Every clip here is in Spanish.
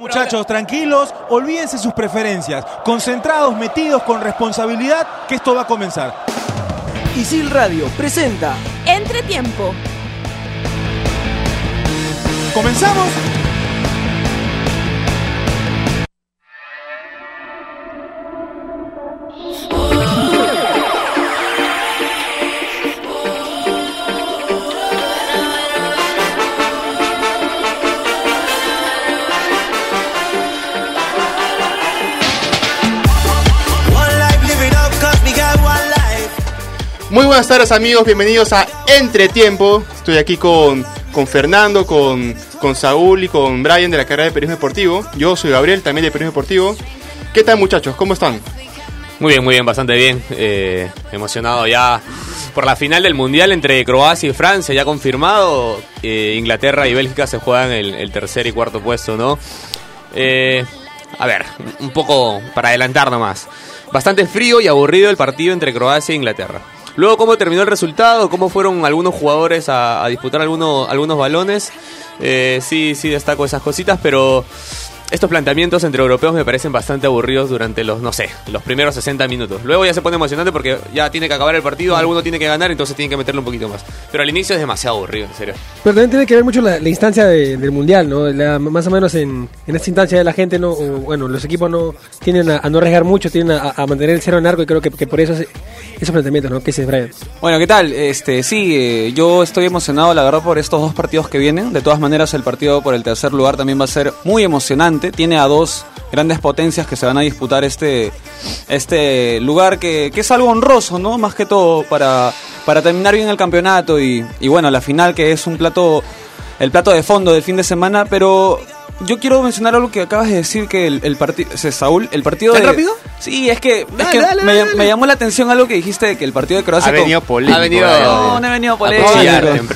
Muchachos, tranquilos, olvídense sus preferencias, concentrados, metidos con responsabilidad, que esto va a comenzar. Isil Radio presenta Entretiempo. ¿Comenzamos? Muy buenas tardes amigos, bienvenidos a Entretiempo. Estoy aquí con, con Fernando, con, con Saúl y con Brian de la carrera de Periodismo Deportivo. Yo soy Gabriel, también de Periodismo Deportivo. ¿Qué tal muchachos? ¿Cómo están? Muy bien, muy bien, bastante bien. Eh, emocionado ya por la final del Mundial entre Croacia y Francia, ya confirmado. Eh, Inglaterra y Bélgica se juegan el, tercer y cuarto puesto, ¿no? Eh, a ver, un poco para adelantar nomás. Bastante frío y aburrido el partido entre Croacia e Inglaterra. Luego, cómo terminó el resultado, cómo fueron algunos jugadores a, a disputar algunos, algunos balones. Eh, sí, sí, destaco esas cositas, pero estos planteamientos entre europeos me parecen bastante aburridos durante los, no sé, los primeros 60 minutos. Luego ya se pone emocionante porque ya tiene que acabar el partido, alguno tiene que ganar, entonces tiene que meterle un poquito más. Pero al inicio es demasiado aburrido, en serio. Pero también tiene que ver mucho la, la instancia de- del mundial, ¿no? La- más o menos en, en esta instancia la gente no, o, bueno, los equipos no tienen a, a no arriesgar mucho, tienen a, a mantener el cero en arco y creo que, que por eso es- esos planteamientos, ¿no? ¿Qué dices, Brian? Bueno, ¿qué tal? Este, sí, eh, yo estoy emocionado, la verdad, por estos dos partidos que vienen. De todas maneras, el partido por el tercer lugar también va a ser muy emocionante. Tiene a dos grandes potencias que se van a disputar este, este lugar que, que es algo honroso, ¿no? Más que todo para, para terminar bien el campeonato y, y bueno, la final que es un plato, el plato de fondo del fin de semana, pero yo quiero mencionar algo que acabas de decir que el, el partido, Saúl, el partido ¿Tan de... rápido? Sí, es que, es Dale, que dale, me, dale. me llamó la atención algo que dijiste de que el partido de Croacia Ha venido polémico. Ha venido- Brian. no, no he venido polémico.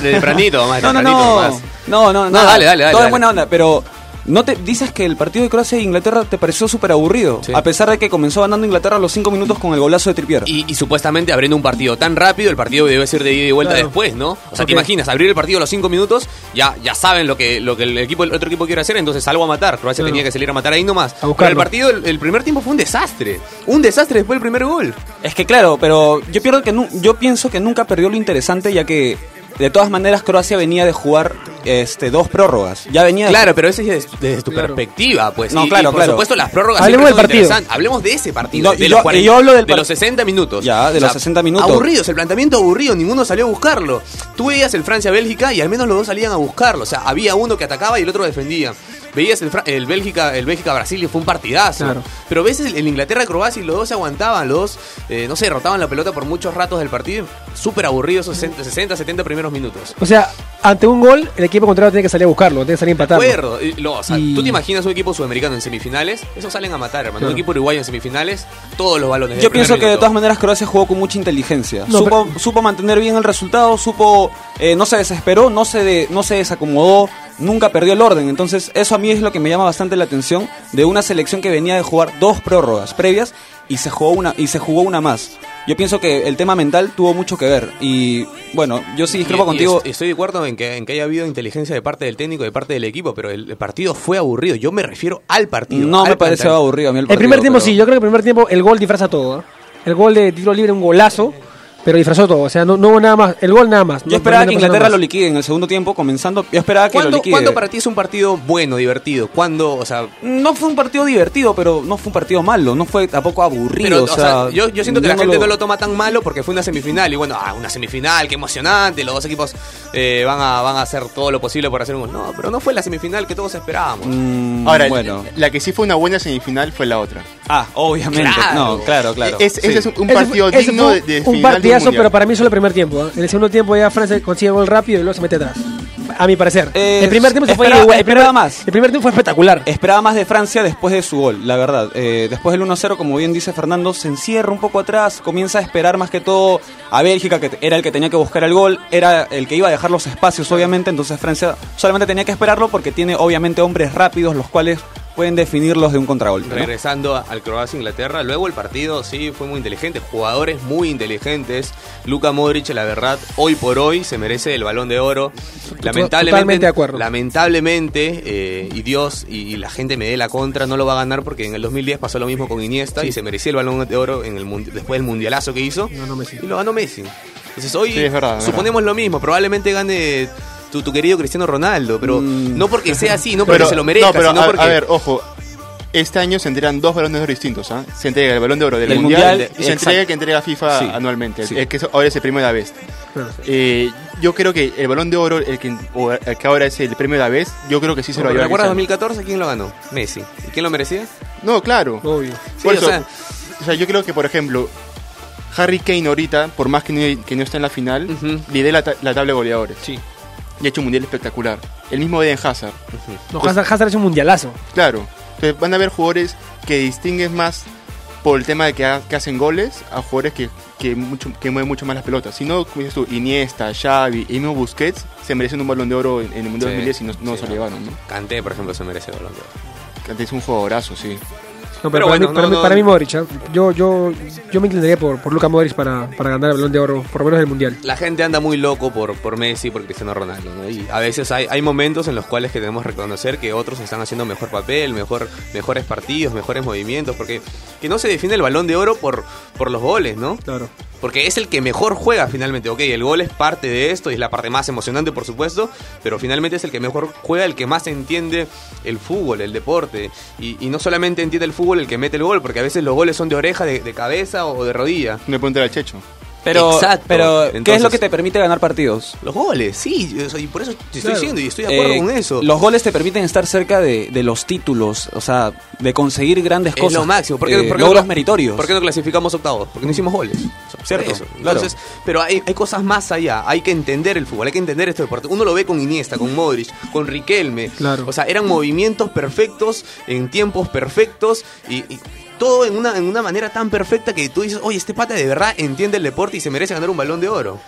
tempranito, más No, no, tempranito no. No, no, dale, dale, dale, Todo dale. es buena onda, pero no te dices que el partido de Croacia e Inglaterra te pareció súper aburrido, Sí. a pesar de que comenzó ganando Inglaterra a los 5 minutos con el golazo de Trippier. Y, y supuestamente abriendo un partido tan rápido, el partido debe ser de ida y vuelta Claro. después, ¿no? O sea, te imaginas, abrir el partido a los 5 minutos, ya, ya saben lo que, lo que el equipo, el otro equipo quiere hacer, entonces salgo a matar. Croacia Claro. tenía que salir a matar ahí nomás. A Pero el partido, el, el primer tiempo fue un desastre. Un desastre después del primer gol. Es que claro, pero yo, pierdo que yo pienso que nunca perdió lo interesante, ya que de todas maneras Croacia venía de jugar este, dos prórrogas. Ya venía de- Claro, pero ese es desde, desde tu Claro. perspectiva, pues. No, y, claro, y por claro. supuesto, las prórrogas Hablemos del son partido. interesantes. Hablemos de ese partido. No, y de, yo- los 40 y yo hablo del de par- los 60 minutos. Ya, de los 60 minutos. Aburridos, el planteamiento aburrido, ninguno salió a buscarlo. Tú veías el Francia-Bélgica y al menos los dos salían a buscarlo. O sea, había uno que atacaba y el otro defendía. Veías el, Bélgica el Bélgica-Brasil y fue un partidazo. Claro. Pero ves el, el Inglaterra-Croacia y los dos se aguantaban, los dos, eh, no sé, rotaban la pelota por muchos ratos del partido. Súper aburridos esos 60, 60, 70 primeros minutos. O sea, ante un gol, el equipo contrario tiene que salir a buscarlo, tiene que salir a De empatarlo. acuerdo. Y lo- o sea, Y- ¿Tú te imaginas un equipo sudamericano en semifinales? Esos salen a matar, hermano. Claro. Un equipo uruguayo en semifinales, todos los balones. Yo pienso que de todas maneras Croacia jugó con mucha inteligencia. No, supo, supo mantener bien el resultado, supo, eh, no se desesperó, no se, de- no se desacomodó, nunca perdió el orden. Entonces eso a mí es lo que me llama bastante la atención de una selección que venía de jugar dos prórrogas previas y se jugó una, y se jugó una más. Yo pienso que el tema mental tuvo mucho que ver. Y bueno, yo sí discrepo Y- contigo. est- estoy de acuerdo en que, en que haya habido inteligencia de parte del técnico y de parte del equipo, pero el, el partido fue aburrido. Yo me refiero al partido. No al me pareció planteamiento. aburrido a mí el El partido. primer tiempo pero- sí, yo creo que el primer tiempo el gol disfraza todo. ¿eh? El gol de tiro libre, un golazo, pero disfrazó todo. O sea, no, no hubo nada más. El gol nada más. Yo No- esperaba no que Inglaterra lo liquide en el segundo tiempo, comenzando. Yo esperaba que lo ¿Cuándo, liquide. cuándo para ti es un partido bueno, divertido? ¿Cuándo, o sea, No fue un partido divertido, pero no fue un partido malo, no fue tampoco aburrido. Pero, o o sea, sea, yo, yo siento que la gente lo- no lo toma tan malo porque fue una semifinal. Y bueno, ah, una semifinal, qué emocionante. Los dos equipos eh, van, a, van a hacer todo lo posible por hacer un gol. No, pero no fue la semifinal que todos esperábamos. Mm, Ahora, bueno. la que sí fue una buena semifinal fue la otra. Ah, obviamente. Claro. No, claro, claro. Es- Sí. ese es un, Ese partido fue- ese digno fue de, de un final pero para mí solo el primer tiempo. ¿eh? En el segundo tiempo ya Francia consigue el gol rápido y luego se mete atrás. A mi parecer. Eh, el primer tiempo se fue igual- el esperaba primer- más. El primer tiempo fue espectacular. Esperaba más de Francia después de su gol, la verdad. Eh, después del 1-0, como bien dice Fernando, se encierra un poco atrás, comienza a esperar más que todo a Bélgica, que era el que tenía que buscar el gol, era el que iba a dejar los espacios, obviamente. Entonces Francia solamente tenía que esperarlo porque tiene, obviamente, hombres rápidos, los cuales pueden definirlos de un contragolpe. ¿no? Regresando al Croacia-Inglaterra, luego el partido sí fue muy inteligente, jugadores muy inteligentes. Luka Modric, la verdad, hoy por hoy se merece el balón de oro. Lamentablemente, totalmente de acuerdo. lamentablemente eh, y Dios y, y la gente me dé la contra, no lo va a ganar porque en el 2010 pasó lo mismo con Iniesta y se merecía el balón de oro en el después del mundialazo que hizo. Ganó Messi. Y lo ganó Messi. Entonces hoy Sí, es verdad, es suponemos lo mismo, probablemente gane tu, tu querido Cristiano Ronaldo, pero Mm. no porque sea así, no porque se lo merezca, no, pero sino a, porque... a ver, ojo. Este año se entregan dos balones de oro distintos. ¿ah? Se entrega el balón de oro del, mundial, Mundial, y se entrega el que entrega FIFA Sí, anualmente. sí. Es que ahora es el premio de Aves. Claro. Eh, yo creo que el balón de oro, el que, o el que ahora es el premio de Aves, yo creo que sí se lo va a llevar. ¿Recuerdas Cristiano. 2014 quién lo ganó? Messi. ¿Y quién lo merecía? No, claro. Obvio. Sí, Por o eso, sea, o sea, yo creo que, por ejemplo, Harry Kane ahorita, por más que no, que no está en la final, Ujú. lidera la, ta- la tabla de goleadores. Sí. Y ha hecho un mundial espectacular. El mismo Eden Hazard. No, Hazard, Hazard es un mundialazo. Claro. Entonces van a haber jugadores que distinguen más por el tema de que, ha- que hacen goles a jugadores que, que, mucho, que mueven mucho más las pelotas. Si no, como dices tú, Iniesta, Xavi y mismo Busquets se merecen un balón de oro en, en el Mundial Sí, 2010 y no, no sí, se lo llevaron, ¿no? Kanté, por ejemplo, se merece el balón de oro. Que Es un jugadorazo, sí. No, Pero pero, para, bueno, mí, para, no, mí, no- para mí Modric, ¿ah? yo, yo, yo me inclinaría por, por Luka Modric para, para ganar el balón de oro, por lo menos del mundial. La gente anda muy loco por, por Messi, por Cristiano Ronaldo, ¿no? Y a veces hay, hay momentos en los cuales que tenemos que reconocer que otros están haciendo mejor papel, mejor, mejores partidos, mejores movimientos, porque que no se define el balón de oro por, por los goles, ¿no? Claro. Porque es el que mejor juega finalmente. Ok, el gol es parte de esto y es la parte más emocionante, por supuesto, pero finalmente es el que mejor juega, el que más entiende el fútbol, el deporte. Y, no solamente entiende el fútbol el que mete el gol, porque a veces los goles son de oreja, de, cabeza o de rodilla. No le al Checho. Pero, Exacto. pero ¿qué es lo que te permite ganar partidos? Los goles, sí, o sea, y por eso te estoy diciendo y estoy de acuerdo Eh, con eso. Los goles te permiten estar cerca de, de los títulos, o sea, de conseguir grandes es cosas. lo máximo. ¿Por qué, eh, logros no, meritorios. ¿Por qué no clasificamos octavos? Porque no hicimos goles. Cierto, eso. claro. Entonces, pero hay, hay cosas más allá. Hay que entender el fútbol, hay que entender este deporte. Uno lo ve con Iniesta, con Modric, con Riquelme. Claro. O sea, eran movimientos perfectos, en tiempos perfectos y, y todo en una, en una manera tan perfecta que tú dices, oye, este pata de verdad entiende el deporte y se merece ganar un balón de oro.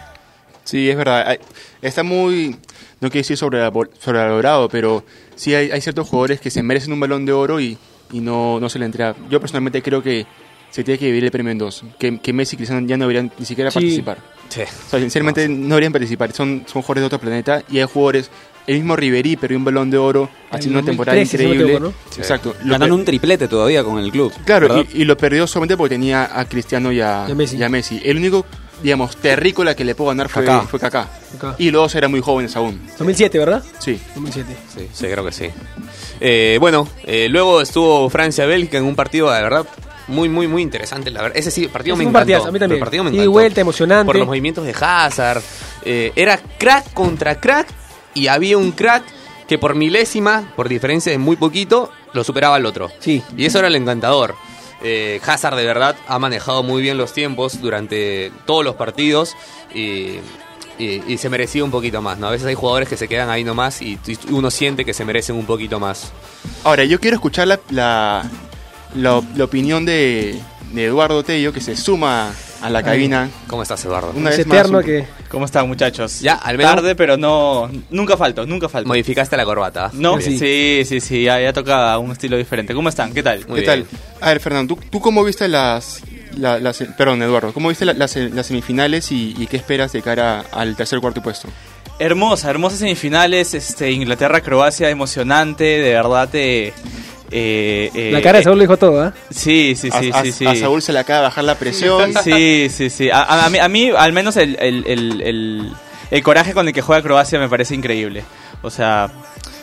Sí, es verdad. Está muy, no quiero decir sobre sobrevalorado, pero sí hay, hay ciertos jugadores que se merecen un balón de oro y, y no, no se le entrega. Yo personalmente creo que se tiene que dividir el premio en dos. Que, que Messi y Cristiano ya no deberían ni siquiera Sí. participar. Sí. O sea, sinceramente no deberían participar. Son, son jugadores de otro planeta y hay jugadores. El mismo Riverí perdió un balón de oro haciendo una temporada 2013, si no me increíble. equivoco, Sí. Exacto. Ganando un triplete todavía con el club. Claro, y, y lo perdió solamente porque tenía a Cristiano y a, Y a Messi. y a Messi. El único, digamos, terrícola que le pudo ganar fue Kaká. fue Kaká. Kaká. Y los dos eran muy jóvenes aún. 2007, ¿verdad? Sí. 2007. Sí, sí, creo que sí. Eh, bueno, eh, luego estuvo Francia-Bélgica en un partido, de verdad, muy, muy, muy interesante. La verdad. Ese sí, el partido Ese me encantó. partidazo, a mí también. El partido me Ida y encantó. vuelta, emocionante. Por los movimientos de Hazard. Eh, era crack contra crack y había un crack que por milésima, por diferencia de muy poquito, lo superaba al otro. Sí. Y eso era el encantador. Eh, Hazard de verdad ha manejado muy bien los tiempos durante todos los partidos y, y- y se merecía un poquito más. ¿no? A veces hay jugadores que se quedan ahí nomás y, y uno siente que se merecen un poquito más. Ahora, yo quiero escuchar la, la, la- la opinión de, de Eduardo Tello, que se suma a la cabina ¿Cómo estás, Eduardo? una Es vez más. eterno un- que... ¿Cómo están, muchachos? Ya, al menos- Tarde, pero no. Nunca falto, nunca falto. Modificaste la corbata. No, Sí. sí, sí, sí, ya, ya toca un estilo diferente. ¿Cómo están? ¿Qué tal? Muy ¿Qué tal? A ver, Fernando, ¿tú, tú cómo viste las, la- las- Perdón, Eduardo, ¿cómo viste la- las, las semifinales y, y qué esperas de cara al tercer cuarto puesto? Hermosa, hermosas semifinales. Este, Inglaterra-Croacia, emocionante. De verdad, eh, eh, eh, La cara de eh, Saúl lo dijo todo, ¿ah? Sí, sí, sí, a, sí, a- sí. a Saúl se le acaba de bajar la presión. Sí, sí, sí. A, a- a mí, a mí, al menos, el, el- el- el- el coraje con el que juega Croacia me parece increíble. O sea,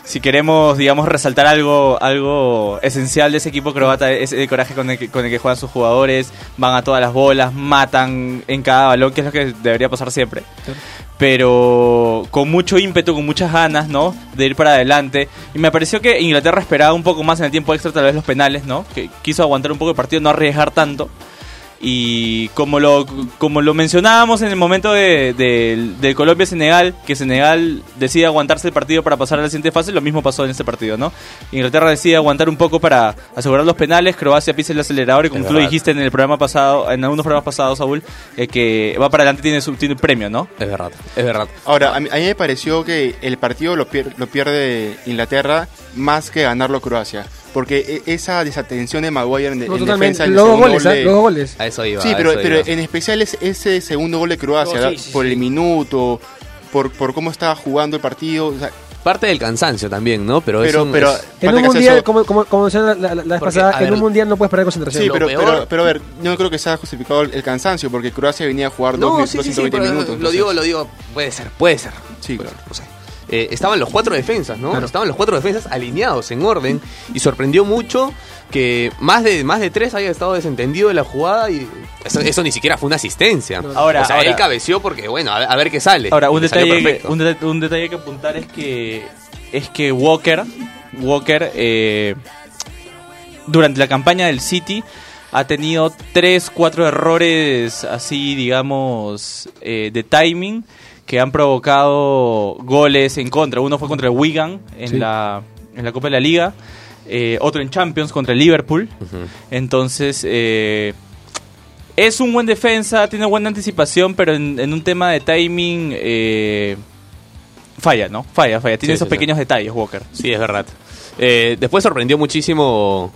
si queremos, digamos, resaltar algo, algo esencial de ese equipo croata, es el coraje con el, que, con el que juegan sus jugadores, van a todas las bolas, matan en cada balón, que es lo que debería pasar siempre. Pero con mucho ímpetu, con muchas ganas, ¿no? De ir para adelante. Y me pareció que Inglaterra esperaba un poco más en el tiempo extra, tal vez los penales, ¿no? Que quiso aguantar un poco el partido, no arriesgar tanto. Y como lo, como lo mencionábamos en el momento de, de- Colombia-Senegal, que Senegal decide aguantarse el partido para pasar a la siguiente fase, lo mismo pasó en este partido, ¿no? Inglaterra decide aguantar un poco para asegurar los penales, Croacia pisa el acelerador y como Es tú lo dijiste en el programa pasado, en algunos programas pasados, Saúl, eh, que va para adelante tiene su tiene premio, ¿no? Es verdad, es verdad. Ahora, a mí, a mí me pareció que el partido lo, pier- lo pierde Inglaterra más que ganarlo Croacia. Porque e- esa desatención de Maguire en, No, en defensa en el Los dos segundo goles, gol de- Los dos goles. A eso iba. Sí, pero, eso pero iba. en especial es ese segundo gol de Croacia, sí, sí, por sí. el minuto, por, por cómo estaba jugando el partido. o sea, Parte del cansancio también, ¿no? Pero, es pero, un- pero es- En un que hacer mundial, como, como, como decía la, la- la vez pasada, en ver, un mundial no puedes perder concentración. Sí, lo pero, pero, pero a ver, yo no creo que sea justificado el, el cansancio, porque Croacia venía a jugar dos No, sí, sí, sí, 220 pero minutos. lo entonces- digo, lo digo, puede ser, puede ser. Sí, Pero, claro. no sé. Eh, estaban los cuatro defensas, ¿no? Claro. Estaban los cuatro defensas alineados en orden y sorprendió mucho que más de, más de tres haya estado desentendido de la jugada y eso, eso ni siquiera fue una asistencia. Ahora, o sea, ahora- él cabeció porque, bueno, a ver, a ver qué sale. Ahora, un detalle, que, un detalle que apuntar es que es que Walker, Walker eh, durante la campaña del City ha tenido tres, cuatro errores así, digamos, eh, de timing que han provocado goles en contra. Uno fue contra el Wigan en, Sí. la, en la Copa de la Liga, eh, otro en Champions contra el Liverpool. Entonces, eh, es un buen defensa, tiene buena anticipación, pero en, en un tema de timing eh, falla, ¿no? Falla, falla. Tiene Sí, esos sí, pequeños detalles, Walker. Sí, es verdad. Después sorprendió muchísimo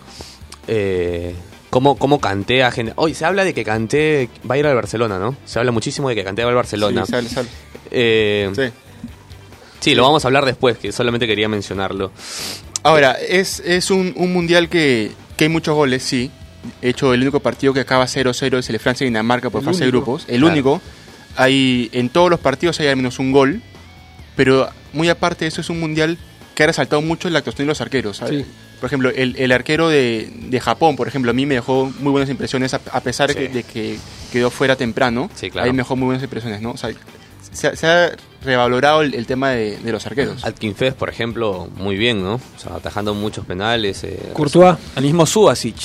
eh, cómo, cómo Kanté a gen- Hoy se habla de que Kanté va a ir al Barcelona, ¿no? Se habla muchísimo de que Kanté va al Barcelona. Sí, sale, sale. Eh, Sí. sí, lo vamos a hablar después, que solamente quería mencionarlo. Ahora, es, es un, un mundial que, que hay muchos goles, sí. De hecho, el único partido que acaba 0-0 es el de Francia y Dinamarca por El fase de grupos. El Claro. único. Hay, en todos los partidos hay al menos un gol. Pero muy aparte de eso, es un mundial que ha resaltado mucho la actuación de los arqueros. ¿sabes? Sí. Por ejemplo, el, el arquero de, de Japón, por ejemplo, a mí me dejó muy buenas impresiones, a, a pesar de, Sí. que, de que quedó fuera temprano. Sí, claro. Ahí me dejó muy buenas impresiones, ¿no? O sea, se, ha- se ha revalorado el, el tema de, de los arqueros. Atkin Fest, por ejemplo, muy bien, ¿no? O sea, atajando muchos penales. eh, Courtois. El mismo Subasic.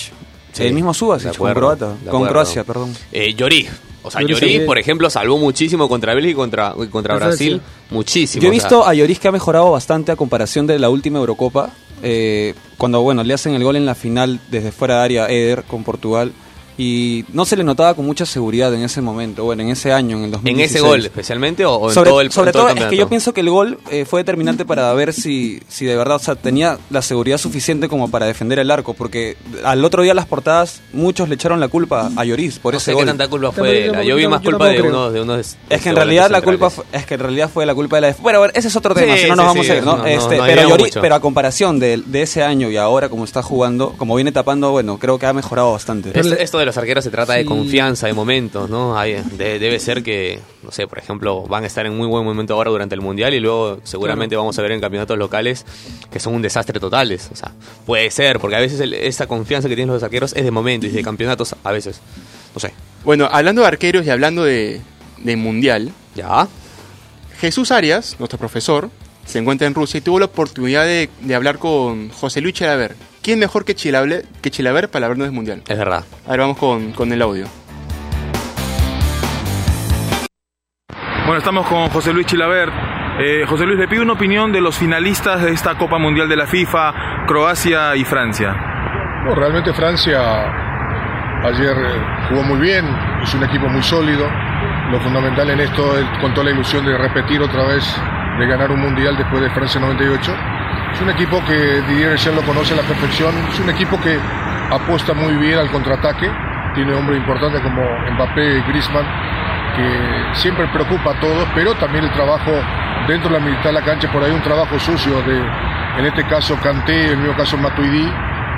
Sí, el mismo Subasic con Croata. Con. Croacia, perdón. Eh, Llorí. O sea, Lloris por ejemplo, salvó muchísimo contra Bélgica y contra, contra Brasil. sí. Muchísimo. Yo he o sea, visto a Lloris que ha mejorado bastante a comparación de la última Eurocopa. eh, cuando, bueno, le hacen el gol en la final desde fuera de área Eder con Portugal. Y no se le notaba con mucha seguridad en ese momento, bueno, en ese año, en el ¿En 2016. ese gol especialmente o, o en sobre todo el sobre en todo todo, el es que yo pienso que el gol eh, fue determinante para ver si, si de verdad o sea, tenía la seguridad suficiente como para defender el arco, porque al otro día las portadas muchos le echaron la culpa a Lloris por no ese sé qué gol. tanta culpa fue. yo la- tampoco- Yo vi yo más tampoco culpa de creo. uno de unos. Es que en realidad la culpa fue, es que en realidad fue la culpa de la Bueno, a ver, ese es otro tema, Sí, si no sí, nos vamos sí, a ir, ¿no? este, no pero, Lloris- pero a comparación de, de ese año y ahora como está jugando, como viene tapando, bueno, creo que ha mejorado bastante. Es- esto de los arqueros se trata de confianza, de momentos, ¿no? Hay- de- debe ser que, no sé, por ejemplo, van a estar en muy buen momento ahora durante el Mundial y luego seguramente vamos a ver en campeonatos locales que son un desastre totales. O sea, puede ser, porque a veces el- esa confianza que tienen los arqueros es de momento y de campeonatos a veces. No sé. Bueno, hablando de arqueros y hablando de, de mundial, ¿Ya? Jesús Arias, nuestro profesor, se encuentra en Rusia y tuvo la oportunidad de, de hablar con José Luis Chilaver. ¿Quién mejor que Chilaver, que Chilaver para hablarnos del mundial? Es verdad. A ver, vamos con, con el audio. Bueno, estamos con José Luis Chilaver. Eh, José Luis, le pido una opinión de los finalistas de esta Copa Mundial de la FIFA, Croacia y Francia. No, realmente Francia ayer eh, jugó muy bien, es un equipo muy sólido. Lo fundamental en esto es con toda la ilusión de repetir otra vez, de ganar un mundial después de Francia 98. Es un equipo que Didier Deschamps lo conoce a la perfección, es un equipo que apuesta muy bien al contraataque, tiene hombres importantes como Mbappé Griezmann, que siempre preocupa a todos, pero también el trabajo dentro de la mitad de la cancha, por ahí un trabajo sucio de, en este caso Kanté, en el mismo caso Matuidi,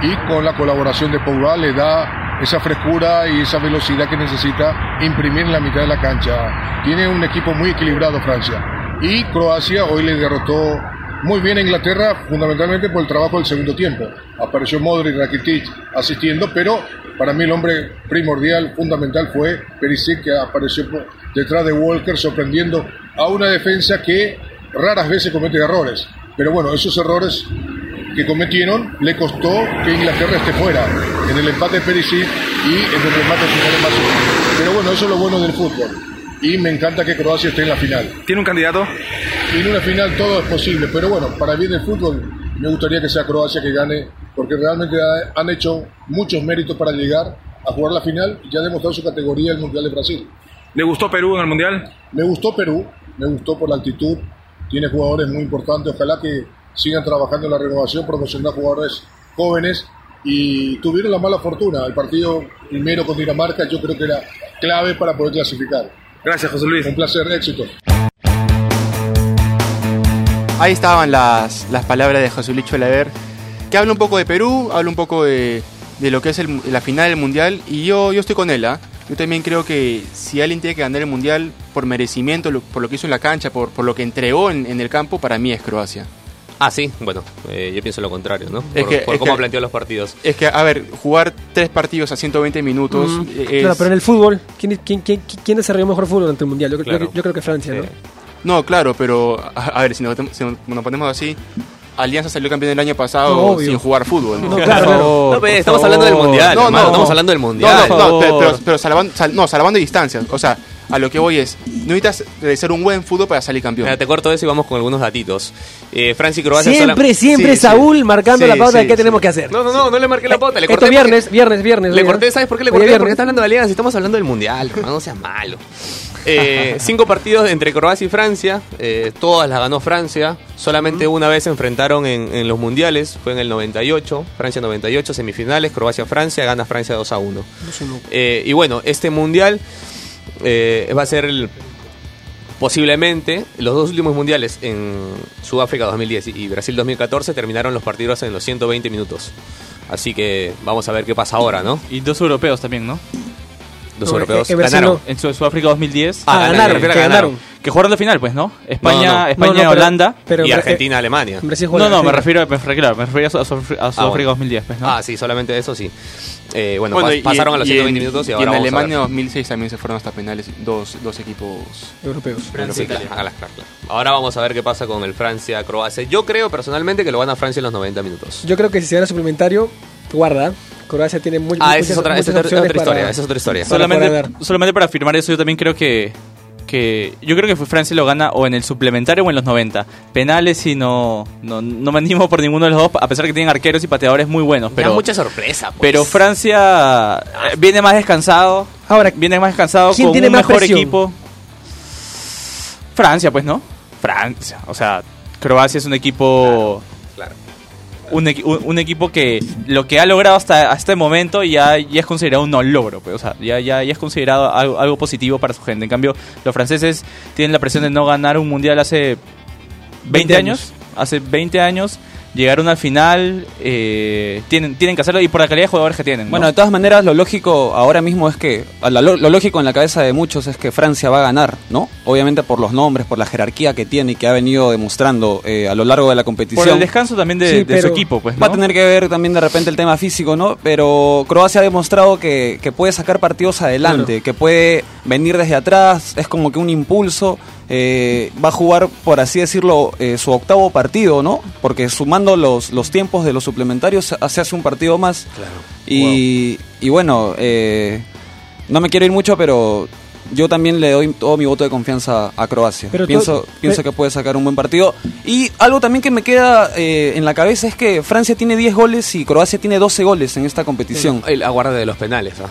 y con la colaboración de Pogba le da esa frescura y esa velocidad que necesita imprimir en la mitad de la cancha. Tiene un equipo muy equilibrado Francia. Y Croacia hoy le derrotó muy bien a Inglaterra, fundamentalmente por el trabajo del segundo tiempo. Apareció Modric, Rakitic asistiendo, pero para mí el hombre primordial, fundamental fue Perisic, que apareció detrás de Walker, sorprendiendo a una defensa que raras veces comete errores. Pero bueno, esos errores que cometieron le costó que Inglaterra esté fuera en el empate de Perisic y en el remate final de. Pero bueno, eso es lo bueno del fútbol. Y me encanta que Croacia esté en la final. ¿Tiene un candidato? En una final todo es posible, pero bueno, para bien del fútbol me gustaría que sea Croacia que gane, porque realmente ha- han hecho muchos méritos para llegar a jugar la final y ya ha demostrado su categoría en el Mundial de Brasil. ¿Le gustó Perú en el Mundial? Me gustó Perú, me gustó por la actitud, tiene jugadores muy importantes, ojalá que sigan trabajando en la renovación, promocionando jugadores jóvenes y tuvieron la mala fortuna. El partido primero con Dinamarca yo creo que era clave para poder clasificar. Gracias, José Luis. Un placer, éxito. Ahí estaban las, las palabras de José Luis Cholaver, que habla un poco de Perú, habla un poco de, de lo que es el- la final del Mundial, y yo, yo estoy con él. ¿ah? Yo también creo que si alguien tiene que ganar el Mundial por merecimiento, lo- por lo que hizo en la cancha, por, por lo que entregó en, en el campo, para mí es Croacia. Ah, sí, bueno, eh, yo pienso lo contrario, ¿no? Es Por, que- por es cómo que- planteó los partidos. Es que, a ver, jugar tres partidos a 120 minutos Mm, es... Claro, pero en el fútbol, ¿quién, quién, quién, quién desarrolló mejor fútbol durante el mundial? Yo, creo- Claro. yo creo que Francia, ¿no? Sí. No, claro, pero a, a ver, si nos, si nos ponemos así, Alianza salió campeón el año pasado No, obvio. sin jugar fútbol. No, claro, claro. No, pe, estamos hablando del mundial, No, hermano, no, estamos no. hablando del No, mundial. no, no, pero, pero, pero salvando, sal- no, salvando distancias. O sea, a lo que voy es, no necesitas realizar un buen fútbol para salir campeón. Mira, te corto eso y vamos con algunos datitos. Eh, Francia y Croacia Siempre, sola- siempre Sí, sí. Saúl marcando Sí, la pauta de qué sí. tenemos que hacer. No, no, no, no le marqué la pauta, le Esto corté. viernes, porque- viernes, viernes. Le corté, ¿sabes por qué le corté? Porque está hablando de Alianza, estamos hablando del mundial, hermano, no sea malo. Eh, cinco partidos entre Croacia y Francia, eh, todas las ganó Francia, solamente una vez se enfrentaron en, en los mundiales, fue en el 98, Francia 98, semifinales, Croacia-Francia, gana Francia 2 a 1. Eh, y bueno, este mundial eh, va a ser posiblemente los dos últimos mundiales en Sudáfrica 2010 y Brasil 2014 terminaron los partidos en los 120 minutos. Así que vamos a ver qué pasa ahora, ¿no? Y dos europeos también, ¿no? Los No, europeos eh, eh, ganaron. no. En Su- Sudáfrica 2010. Ah, ganaron, ganaron, a que ganaron. Que jugaron la final, pues, ¿no? España, No, no. España No, no, pero- Holanda. pero- y eh, Argentina, Alemania. No, no, me refiero, me refiero, claro, me refiero a, Su- a Sudáfrica a Sudáfrica bueno. 2010, pues, ¿no? Ah, sí, solamente eso sí. Eh, bueno, Bueno, pas- y- pasaron a los y 120 en- minutos y y ahora en vamos a Alemania ver. 2006 también se fueron hasta penales dos, dos equipos. Europeos. Sí, claro, claro, claro. Ahora vamos a ver qué pasa con el Francia-Croacia. Yo creo personalmente que lo gana Francia en los 90 minutos. Yo creo que si se gana suplementario, guarda. Croacia tiene muy, Ah, muchas, esa es otra, esa otra- opciones otra historia, para- esa es otra historia. Solamente, para solamente para afirmar eso, yo también creo que, que. Yo creo que Francia lo gana o en el suplementario o en los 90. Penales y no, no, no me animo por ninguno de los dos, a pesar que tienen arqueros y pateadores muy buenos. Pero Pero, mucha sorpresa. pues. pero Francia eh, viene más descansado. Ahora, Viene más descansado ¿quién con tiene un más mejor presión? equipo. Francia, pues, ¿no? Francia. O sea, Croacia es un equipo. Claro. Un, un- un equipo que lo que ha logrado hasta, hasta este momento ya, ya es considerado un no logro, pues, o sea, ya, ya, ya es considerado algo, algo positivo para su gente. En cambio, los franceses tienen la presión de no ganar un mundial hace 20, 20 años. Hace 20 años llegaron al final, eh, tienen, tienen que hacerlo y por la calidad de jugadores que tienen. ¿no? Bueno, de todas maneras, lo lógico ahora mismo es que, lo, lo lógico en la cabeza de muchos es que Francia va a ganar, ¿no? Obviamente por los nombres, por la jerarquía que tiene y que ha venido demostrando eh, a lo largo de la competición. por el descanso también de, Sí, de su equipo, pues, Va a ¿no? tener que ver también de repente el tema físico, ¿no? Pero Croacia ha demostrado que, que puede sacar partidos adelante, que puede venir desde atrás, es como que un impulso. Eh, va a jugar, por así decirlo, eh, su octavo partido, ¿no? Porque sumando los, los tiempos de los suplementarios se hace un partido más. Y, y bueno, eh, no me quiero ir mucho, pero yo también le doy todo mi voto de confianza a Croacia. Pero pienso tú- pienso que puede sacar un buen partido. Y algo también que me queda eh, en la cabeza es que Francia tiene 10 goles y Croacia tiene 12 goles en esta competición. El aguarde de los penales, ¿ah?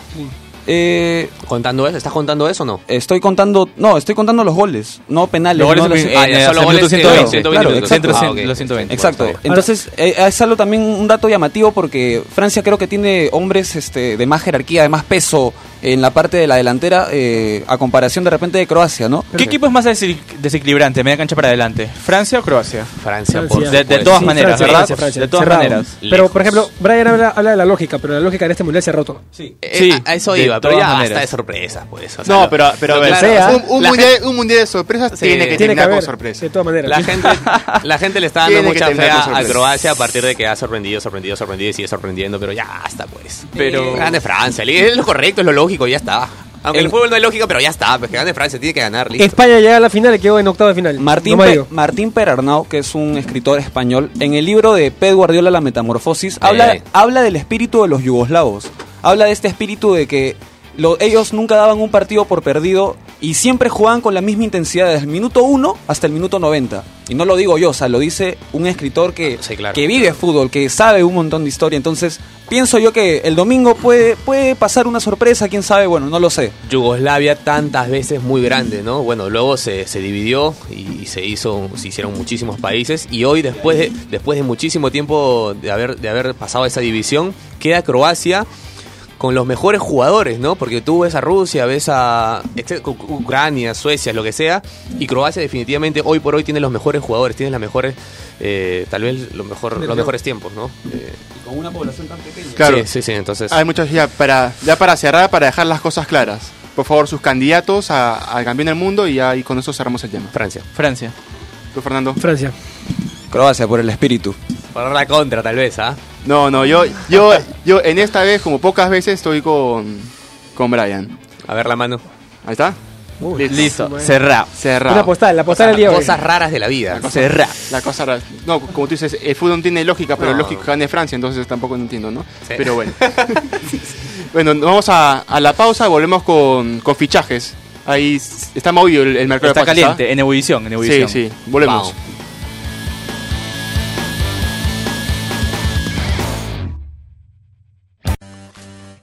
Eh, ¿Contando eso? ¿Estás contando eso o no? estoy contando, no, estoy contando los goles, no penales. Los goles no los- en- Ah, ya, en- solo hasta el goles minuto en 120. 120 Claro, minutos. exacto. Ah, ok. Los 120. Exacto. Bueno. Entonces, eh, es algo también un dato llamativo porque Francia creo que tiene hombres este, de más jerarquía, de más peso en la parte de la delantera eh, a comparación de repente de Croacia, ¿no? ¿Qué equipo es más desequilibrante, media cancha para adelante? ¿Francia o Croacia? Francia, Francia. por De, de todas Sí, maneras, Francia, ¿verdad? Francia, Francia. De todas Cerrado. maneras. Pero, Lejos. por ejemplo, Brian habla, habla de la lógica, pero la lógica en este mundial se ha roto. Eh, Sí, a, a eso iba, pero ya maneras. basta de sorpresa, pues. o sea, No, pero, pero a lo ver, claro, sea, un, mundial, un mundial de sorpresas Sí. tiene que Tiene que terminar haber, con sorpresa. de todas maneras. La gente, la gente le está dando Tiene que mucha fe a. Croacia a partir de que ha sorprendido, sorprendido, sorprendido y sigue sorprendiendo, pero ya basta, pues. Pero- Que gane Francia, es lo correcto, es lo lógico, ya está. Aunque el, El- fútbol no es lógico, pero ya está, pues que gane Francia, tiene que ganar, listo. España llega a la final y quedó en octavo de final. Martín, No Pe-. Martín Perarnau, que es un escritor español, en el libro de Pep Guardiola La Metamorfosis, Eh. habla, habla del espíritu de los yugoslavos. Habla de este espíritu de que lo- ellos nunca daban un partido por perdido y siempre jugaban con la misma intensidad desde el minuto 1 hasta el minuto 90. Y no lo digo yo, o sea, lo dice un escritor que, Sí, claro. que vive fútbol, que sabe un montón de historia. Entonces, pienso yo que el domingo puede, puede pasar una sorpresa, quién sabe, bueno, no lo sé. Yugoslavia tantas veces muy grande, ¿no? Bueno, luego se, se dividió y se hizo, se hicieron muchísimos países y hoy después de, después de muchísimo tiempo de haber, de haber pasado esa división, queda Croacia con los mejores jugadores, ¿no? Porque tú ves a Rusia, ves a este, Ucrania, Suecia, lo que sea, y Croacia definitivamente hoy por hoy tiene los mejores jugadores, tiene las mejores, eh, tal vez los, mejor, los mejores tiempos, ¿no? Eh, con una población tan pequeña. Claro. Sí, sí, sí, entonces... Hay muchos ya para, ya para cerrar, para dejar las cosas claras. Por favor, sus candidatos a- al campeón del mundo y y con eso cerramos el tema. Francia. Francia. ¿Tú, Fernando? Francia. Croacia por el espíritu. Para la contra, tal vez, ¿ah? No, no, yo, yo, yo en esta vez, como pocas veces, estoy con, con Brian. A ver la mano. Ahí está. Listo. Cerrado. Cerrado. Una postal, la postal del día. Cosas raras de la vida. Cerrado. La cosa rara. No, como tú dices, el fútbol no tiene lógica, pero No. lógico que gane Francia, entonces tampoco no entiendo, ¿no? Sí. Pero bueno. bueno, vamos a, a la pausa, volvemos con, con fichajes. Ahí está movido el, el mercado Está de pases, caliente, en ebullición, en ¿ah? ebullición. Sí, sí, volvemos.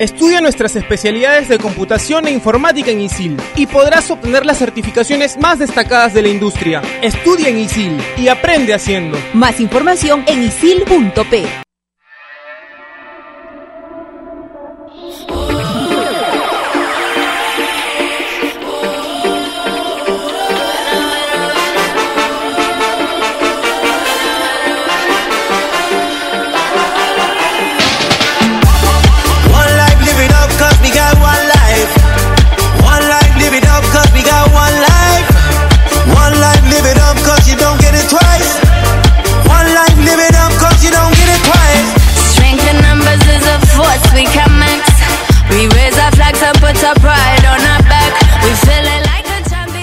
Estudia nuestras especialidades de computación e informática en ISIL y podrás obtener las certificaciones más destacadas de la industria. Estudia en ISIL y aprende haciendo. Más información en isil.p.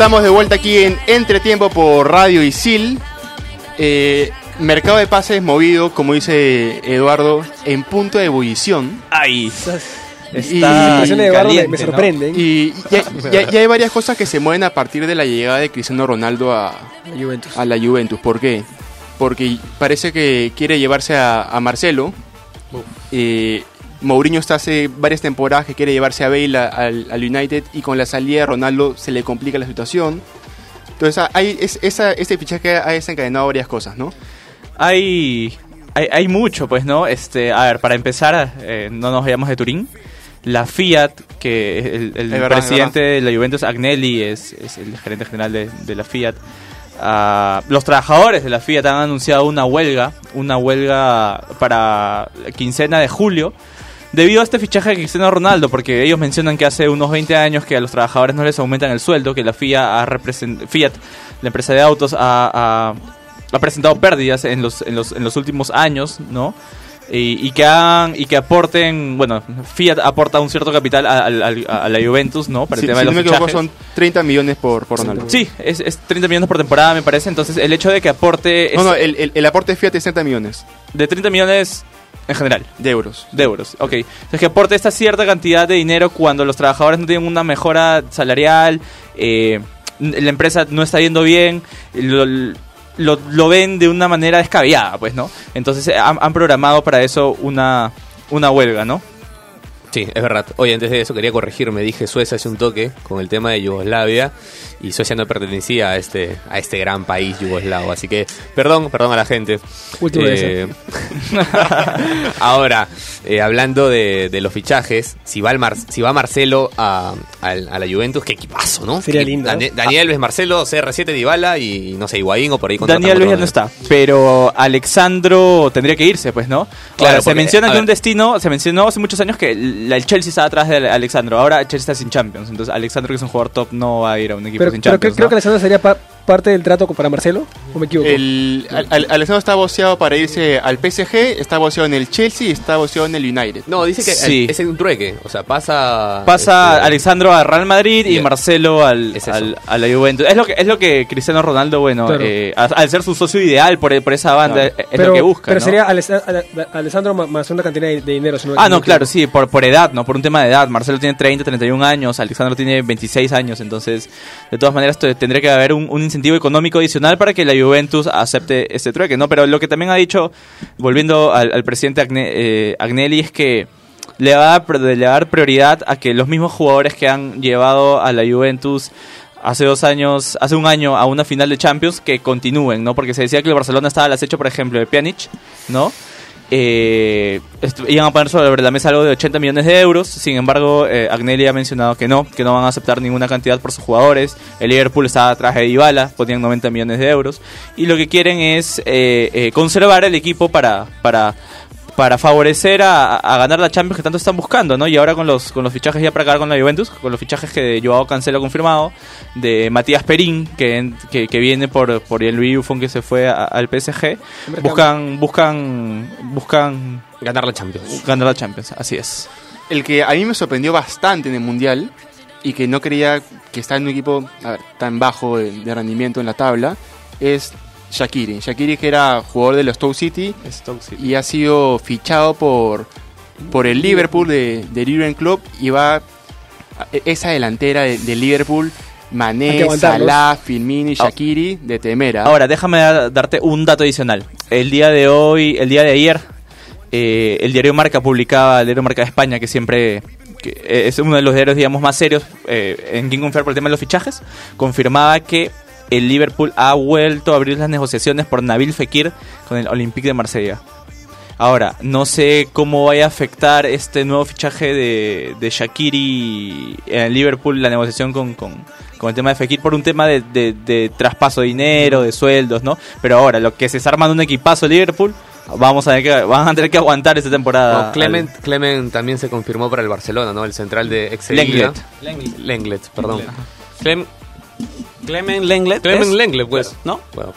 Estamos de vuelta aquí en Entretiempo por Radio Isil. Eh, mercado de pases movido, como dice Eduardo, en punto de ebullición. Ahí. Y- Está expresiones de Eduardo caliente, me ¿no? sorprenden. Y ya, ya- ya hay varias cosas que se mueven a partir de la llegada de Cristiano Ronaldo a, La Juventus. a la Juventus. ¿Por qué? Porque parece que quiere llevarse a, a Marcelo. Eh, Mourinho está hace varias temporadas que quiere llevarse a Bale a- al, al United y con la salida de Ronaldo se le complica la situación. Entonces hay, es, esa, este fichaje ha desencadenado varias cosas, ¿no? Hay, hay, hay mucho, pues, ¿no? Este, a ver, para empezar, eh, no nos vayamos de Turín. La Fiat, que el, el verdad, es presidente de la Juventus, Agnelli, es, es el gerente general de, de la Fiat. Ah, los trabajadores de la Fiat han anunciado una huelga, una huelga para la quincena de julio, debido a este fichaje de Cristiano Ronaldo, porque ellos mencionan que hace unos 20 años que a los trabajadores no les aumentan el sueldo, que la Fiat, ha Fiat la empresa de autos, ha, ha- ha presentado pérdidas en los, en los, en los últimos años, ¿no? Y, y que han, y que aporten, bueno, Fiat aporta un cierto capital a, al- al- a la Juventus, ¿no? Para el tema si de no los me equivoco son 30 millones por, por Ronaldo. Sí, es, es 30 millones por temporada, me parece. Entonces, el hecho de que aporte. No, es- no, el, el- el aporte de Fiat es 30 millones De 30 millones en general. de euros. De euros, ok. Entonces, que aporte esta cierta cantidad de dinero cuando los trabajadores no tienen una mejora salarial, eh, la empresa no está yendo bien, lo, lo, lo ven de una manera descabellada, pues, ¿no? Entonces, eh, han, han programado para eso una, una huelga, ¿no? Sí, es verdad. Oye, antes de eso quería corregirme. Dije Suecia hace un toque con el tema de Yugoslavia y Suecia no pertenecía a este a este gran país yugoslavo. Así que, perdón, perdón a la gente. Vez, Eh, ahora, eh, hablando de, de los fichajes, si va, el Mar- si va Marcelo a, a la Juventus, qué equipazo, ¿no? Sería lindo, Dani- ¿no? Daniel Luis Marcelo, CR7 Dybala y no sé, Higuaín o por ahí Daniel Luis ya no está, pero Alexandro tendría que irse, pues, ¿no? Claro, Ahora, se menciona que un destino, se mencionó hace muchos años que el Chelsea estaba atrás de Alexandro, ahora el Chelsea está sin Champions, entonces Alexandro que es un jugador top no va a ir a un equipo Pero, sin pero Champions, creo, creo ¿no? que Alessandro sería pa- parte del trato para Marcelo? ¿O me equivoco? El, al, al- Alessandro está boceado para irse al PSG, está boceado en el Chelsea y está boceado en el United. No, dice que Sí. es un trueque. O sea, pasa. Pasa este, Alexandro a Real Madrid y. Marcelo al, Es al- a la Juventus. Es lo que, es lo que Cristiano Ronaldo, bueno, Claro. eh, al ser su socio ideal por, por esa banda, Claro. es, pero, lo que busca. Pero ¿no? sería Ales- Ale- Alessandro más una cantidad de, de dinero. si Ah, no, claro, sí, por, por edad, ¿no? Por un tema de edad. Marcelo tiene 30, 31 años, Alexandro tiene 26 años, entonces, de todas maneras, te- tendría que haber un, un incentivo económico adicional para que la Juventus acepte este trueque, ¿no? Pero lo que también ha dicho, volviendo al, al presidente Agne- eh, Agnelli, es que le va, a, le dar prioridad a que los mismos jugadores que han llevado a la Juventus hace dos años, hace un año a una final de Champions, que continúen, ¿no? Porque se decía que el Barcelona estaba al acecho, por ejemplo, de Pjanic, ¿no? Eh, iban a poner sobre la mesa algo de 80 millones de euros. Sin embargo, eh, Agnelli ha mencionado que no, que no van a aceptar ninguna cantidad por sus jugadores. El Liverpool está atrás de Dybala, ponían 90 millones de euros. Y lo que quieren es eh, eh, conservar el equipo para, para, para favorecer a, a ganar la Champions que tanto están buscando, ¿no? Y ahora con los, con los fichajes ya para acabar con la Juventus, con los fichajes que de Joao Cancelo confirmado, de Matías Perín, que, que, que viene por, por el Louis Buffon que se fue a- al PSG, buscan, buscan, buscan Ganar la Champions. ganar la Champions, así es. El que a mí me sorprendió bastante en el Mundial y que no creía que está en un equipo a ver, tan bajo de, de rendimiento en la tabla es Shakiri. Shakiri que era jugador de los Stoke City, y ha sido fichado por, por el Liverpool de, de Jurgen Klopp y va esa delantera de, de Liverpool Mané. Salah, Firmino y Shakiri de temera. Ahora, déjame dar- darte un dato adicional. El día de hoy, el día de ayer, eh, el diario Marca publicaba, el diario Marca de España, que siempre que es uno de los diarios, digamos, más serios eh, en quien confiar por el tema de los fichajes, confirmaba que el Liverpool ha vuelto a abrir las negociaciones por Nabil Fekir con el Olympique de Marsella. Ahora, no sé cómo vaya a afectar este nuevo fichaje de, de Shakiri en el Liverpool, la negociación con, con, con el tema de Fekir por un tema de, de- de traspaso de dinero, de sueldos, ¿no? Pero ahora, lo que se está armando un equipazo Liverpool, vamos a tener que, van a tener que aguantar esta temporada. No, Clement, Clement también se confirmó para el Barcelona, ¿no? El central de ex Lenglet. Lenglet. Lenglet, perdón. Clem- Clement Lenglet. Clement ¿es? Lenglet, pues. ¿No? Bueno,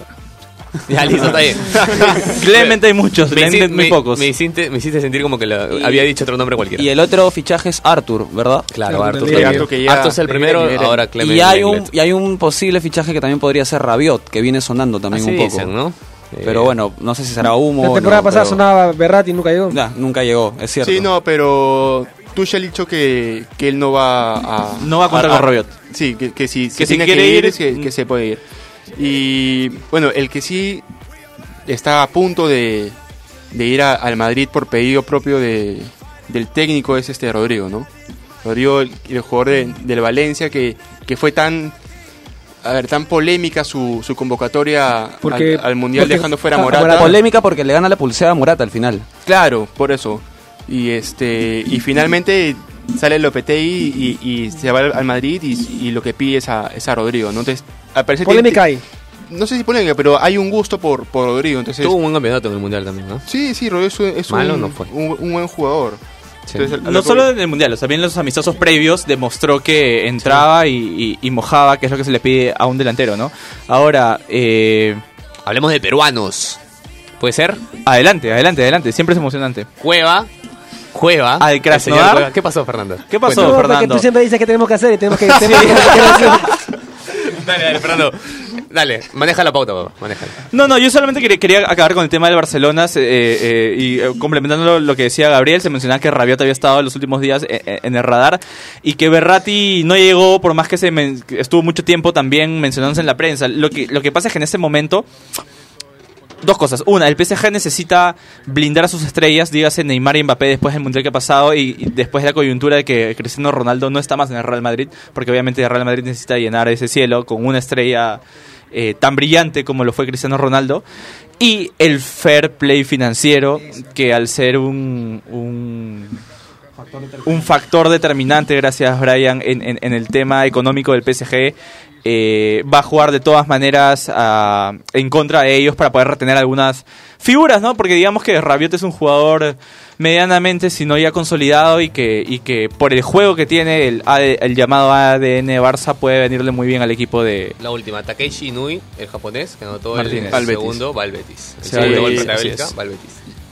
Ya, listo, está bien. Clement hay muchos, me, Lenglet hici- muy me- pocos. Me hiciste, me hiciste sentir como que Y- había dicho otro nombre cualquiera. Y el otro fichaje es Arthur, ¿verdad? Claro, Claro, Arthur. también. Arthur, que ya- Arthur es el primero, Lenglet. ahora Clement Y hay, un, y hay un posible fichaje que también podría ser Rabiot, que viene sonando también Así un poco. dicen, ¿no? Pero Eh, bueno, no sé si será humo. La o temporada no, pasada pero- sonaba Berratti y nunca llegó. Nunca llegó, es cierto. Sí, no, pero Tuchel ha dicho que, que él no va a... No va a contar con Rabiot. Sí, que, que si, Que si tiene quiere que ir, ir, es que, que se puede ir. Y bueno, el que sí está a punto de, de ir a- al Madrid por pedido propio de, del técnico es este Rodrigo, ¿no? Rodrigo, el, el jugador de- del Valencia que, que fue tan... A ver, tan polémica su, su convocatoria Porque- al, al Mundial dejando fuera a. Morata. Polémica porque le gana la pulsera a Morata al final. Claro, por eso. Y este y finalmente sale Lopetegui y, y se va al Madrid y, y lo que pide es a, es a Rodrigo, ¿no? Entonces, Polémica hay. No sé si polémica, pero hay un gusto por, por Rodrigo, entonces... Tuvo un buen campeonato en el Mundial también, ¿no? Sí, sí, Rodrigo es, un- es Malo un, no fue. un, un buen jugador. Sí. Entonces, No solo en el Mundial, también en los amistosos previos demostró que entraba y, y- y mojaba, que es lo que se le pide a un delantero, ¿no? Ahora, eh, Hablemos de peruanos. ¿Puede ser? adelante, adelante, adelante, siempre es emocionante. Cueva. Cueva. Al Krasnodar. Cueva. ¿Qué pasó, Fernando? ¿Qué pasó, No, porque Fernando? tú siempre dices que tenemos que hacer y tenemos que... tenemos. Dale, dale, Fernando. Dale, maneja la pauta, papá. Manéjala. No, no, yo solamente quería, quería acabar con el tema del Barcelona eh, eh, y eh, complementando lo, que decía Gabriel, se mencionaba que Rabiot había estado en los últimos días eh, eh, en el radar y que Berratti no llegó por más que se estuvo mucho tiempo también mencionándose en la prensa. Lo que, lo que pasa es que en ese momento Dos cosas. Una, el PSG necesita blindar a sus estrellas, dígase Neymar y Mbappé después del Mundial que ha pasado y, después de la coyuntura de que Cristiano Ronaldo no está más en el Real Madrid, porque obviamente el Real Madrid necesita llenar ese cielo con una estrella eh, tan brillante como lo fue Cristiano Ronaldo. Y el fair play financiero, que al ser un, un un factor determinante, gracias Brian, en, en- en el tema económico del PSG. Eh, va a jugar de todas maneras ah, en contra de ellos para poder retener algunas figuras, ¿no? Porque digamos que Rabiot es un jugador medianamente, si no ya consolidado y que, y que por el juego que tiene, el, AD el llamado ADN Barça puede venirle muy bien al equipo de... La última, Takeshi Inui, el japonés, que anotó el, Martínez. el segundo, va al Betis. El Sí, segundo gol Bélgica, es.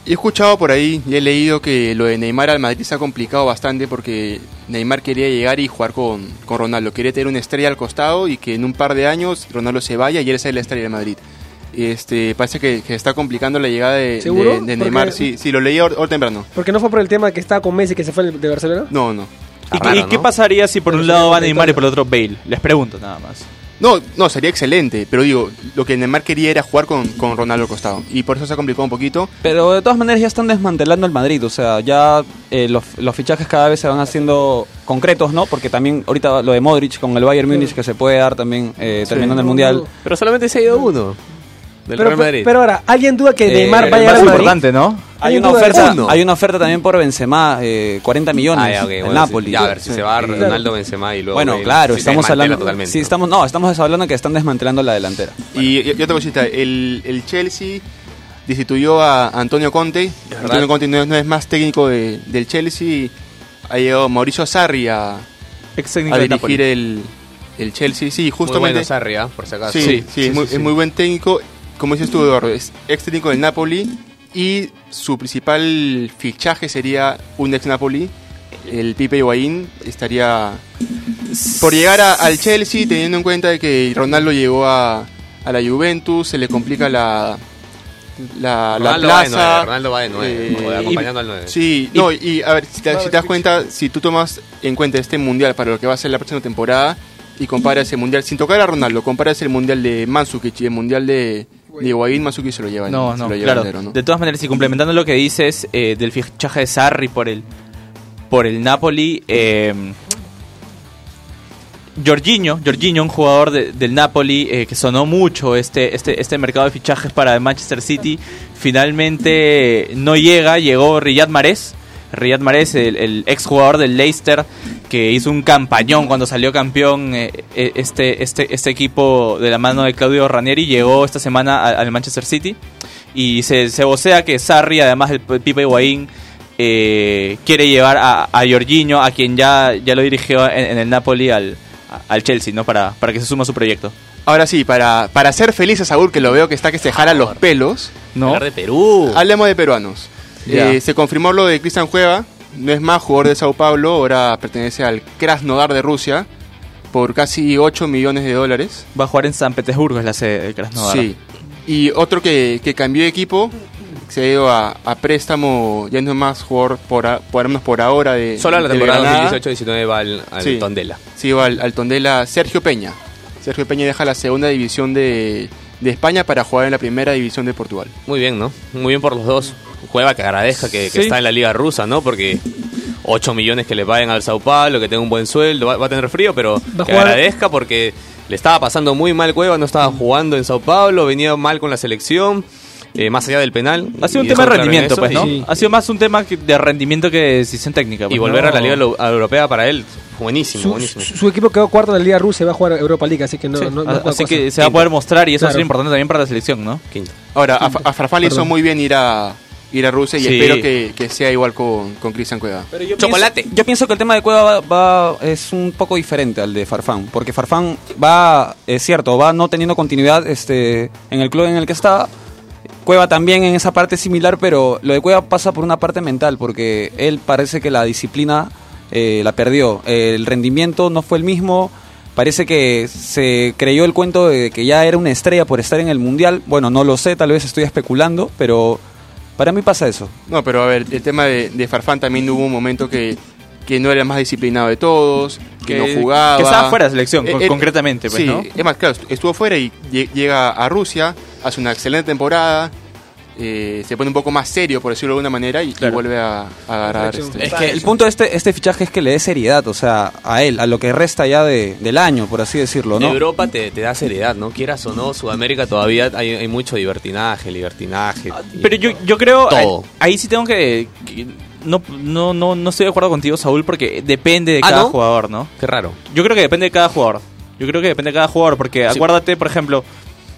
He escuchado por ahí y he leído que lo de Neymar al Madrid se ha complicado bastante porque Neymar quería llegar y jugar con, con Ronaldo. Quería tener una estrella al costado y que en un par de años Ronaldo se vaya y él sea la estrella de Madrid. Este, parece que, que está complicando la llegada de, ¿Seguro? de- de Neymar. Sí, sí, lo leí ahora ahora temprano. Porque no fue por el tema que estaba con Messi que se fue de Barcelona. No, no. ¿Y, qué- y qué pasaría si por un lado va Neymar y por el otro Bale? Les pregunto nada más. No, no, sería excelente, pero digo, lo que Neymar quería era jugar con, con Ronaldo al costado. Y por eso se ha complicado un poquito. Pero de todas maneras ya están desmantelando el Madrid, o sea, ya eh, los, los fichajes cada vez se van haciendo concretos, ¿no? Porque también ahorita lo de Modric con el Bayern Múnich que se puede dar también eh, terminando el Mundial. Pero solamente se ha ido uno. Del Pero, Real Madrid. pero ahora, ¿alguien duda que Eh, Neymar va a Madrid? importante, ¿no? Hay ¿Alguien una, oferta, hay una oferta también por Benzema, eh, 40 millones, Ah, ya, ok, el bueno, Napoli. sí. Ya, a ver, si se va Claro. Ronaldo, Benzema y luego Bueno, claro, estamos hablando... totalmente. Sí, estamos, no, estamos hablando que están desmantelando la delantera. Y, y- y otra cosita, el, el Chelsea destituyó a Antonio Conte. Antonio Conte no es, no es más técnico de- del Chelsea. Ha llegado Mauricio Sarri a, a dirigir el, el Chelsea. Sí, Muy justamente. bueno Sarri, ¿ah? por si acaso. Sí, sí, Sí, es, muy, sí, es sí. muy buen técnico. Como dices tú, Eduardo, es ex técnico del Napoli. Y su principal fichaje sería un ex Napoli. El Pipe Higuaín estaría por llegar a- al Chelsea, teniendo en cuenta de que Ronaldo llegó a, a la Juventus, se le complica la, la, la Ronaldo va de plaza. nueve, Ronaldo va de nueve, eh, o de acompañando al nueve. Sí, no, y a ver, si te, si te das cuenta, si tú tomas en cuenta este mundial para lo que va a ser la próxima temporada y comparas ese mundial, sin tocar a Ronaldo, comparas el mundial de Mandzukic y el mundial de, de Higuaín, Mandzukic se lo lleva No, se no, lo lleva claro. entero, ¿no? De todas maneras, y complementando lo que dices eh, del fichaje de Sarri por el por el Napoli, eh, Jorginho, Jorginho, un jugador de- del Napoli eh, que sonó mucho este, este, este mercado de fichajes para el Manchester City, finalmente no llega, llegó Riyad Mahrez, Riyad Mahrez, el, el ex jugador del Leicester, que hizo un campañón cuando salió campeón eh, eh, este, este, este equipo de la mano de Claudio Ranieri, llegó esta semana al Manchester City y se, se vocea que Sarri, además del P- Pipe Higuaín, eh, quiere llevar a, a Jorginho, a quien ya, ya lo dirigió en, en el Napoli, al, al Chelsea, ¿no? Para, para que se suma a su proyecto. Ahora sí, para, para hacer feliz a Saúl, que lo veo que está que se jala los pelos, ¿No? Hablar de Perú. hablemos de peruanos. Eh, se confirmó lo de Cristian Cueva, no es más jugador de Sao Paulo, ahora pertenece al Krasnodar de Rusia por casi 8 millones de dólares. Va a jugar en San Petersburgo, es la sede del Krasnodar. Sí. Y otro que, que cambió de equipo, se ha ido a, a préstamo, ya no es más jugador por, a- por, por ahora de Solo la del temporada Granada. 2018-19 va al, al Sí. Tondela. Sí, va al, al Tondela Sergio Peña. Sergio Peña deja la segunda división de, de España para jugar en la primera división de Portugal. Muy bien, ¿no? Muy bien por los dos. Juega que agradezca que, que Sí. está en la liga rusa, ¿no? Porque 8 millones que le paguen al Sao Paulo, que tenga un buen sueldo, va, va a tener frío, pero Va que agradezca porque le estaba pasando muy mal Cueva, no estaba jugando en Sao Paulo, venía mal con la selección, eh, más allá del penal. Ha sido un y tema de rendimiento, eso, pues, ¿no? y- Ha sido más un tema de rendimiento que de decisión técnica. Y, pues, volver ¿no? a la liga europea para él, buenísimo, Su, buenísimo. su- su equipo quedó cuarto en la Liga Rusa y va a jugar Europa League, así que no. Sí. no- no- A- no Así cosa. que se va a poder mostrar y eso Claro. es lo importante también para la selección, ¿no? Quinto. Ahora, a, Fa- a Farfán le hizo muy bien ir a, ir a Rusia y Sí. espero que, que sea igual con, con Cristian Cueva. Pero yo Chocolate. Pienso, yo pienso que el tema de Cueva va, va- es un poco diferente al de Farfán, porque Farfán va, es cierto, va no teniendo continuidad este, en el club en el que está. Cueva también en esa parte similar, pero lo de Cueva pasa por una parte mental, porque él parece que la disciplina eh, la perdió. El rendimiento no fue el mismo. Parece que se creyó el cuento de que ya era una estrella por estar en el mundial. Bueno, no lo sé, tal vez estoy especulando, pero para mí pasa eso. No, pero a ver, el tema de, de Farfán también hubo un momento que, que no era el más disciplinado de todos, que, Que- no jugaba. que estaba fuera de selección, Eh, con- eh, concretamente, pues, sí, ¿no? es más, claro, estu- estuvo fuera y lle- llega a Rusia, hace una excelente temporada, eh, se pone un poco más serio, por decirlo de alguna manera, y, y vuelve a, a agarrar. este- Es que el punto de este, este fichaje es que le dé seriedad, o sea, a él, a lo que resta ya de, del año, por así decirlo, ¿no? Europa te, te da seriedad, ¿no? Quieras o no, Sudamérica todavía hay, hay mucho libertinaje, libertinaje. y- Pero yo, yo creo, Todo. ahí, ahí sí tengo que, que- no, no, no, no estoy de acuerdo contigo, Saúl, porque depende de Ah, cada ¿no? jugador, ¿no? Qué raro. Yo creo que depende de cada jugador. Yo creo que depende de cada jugador, porque Sí. acuérdate, por ejemplo,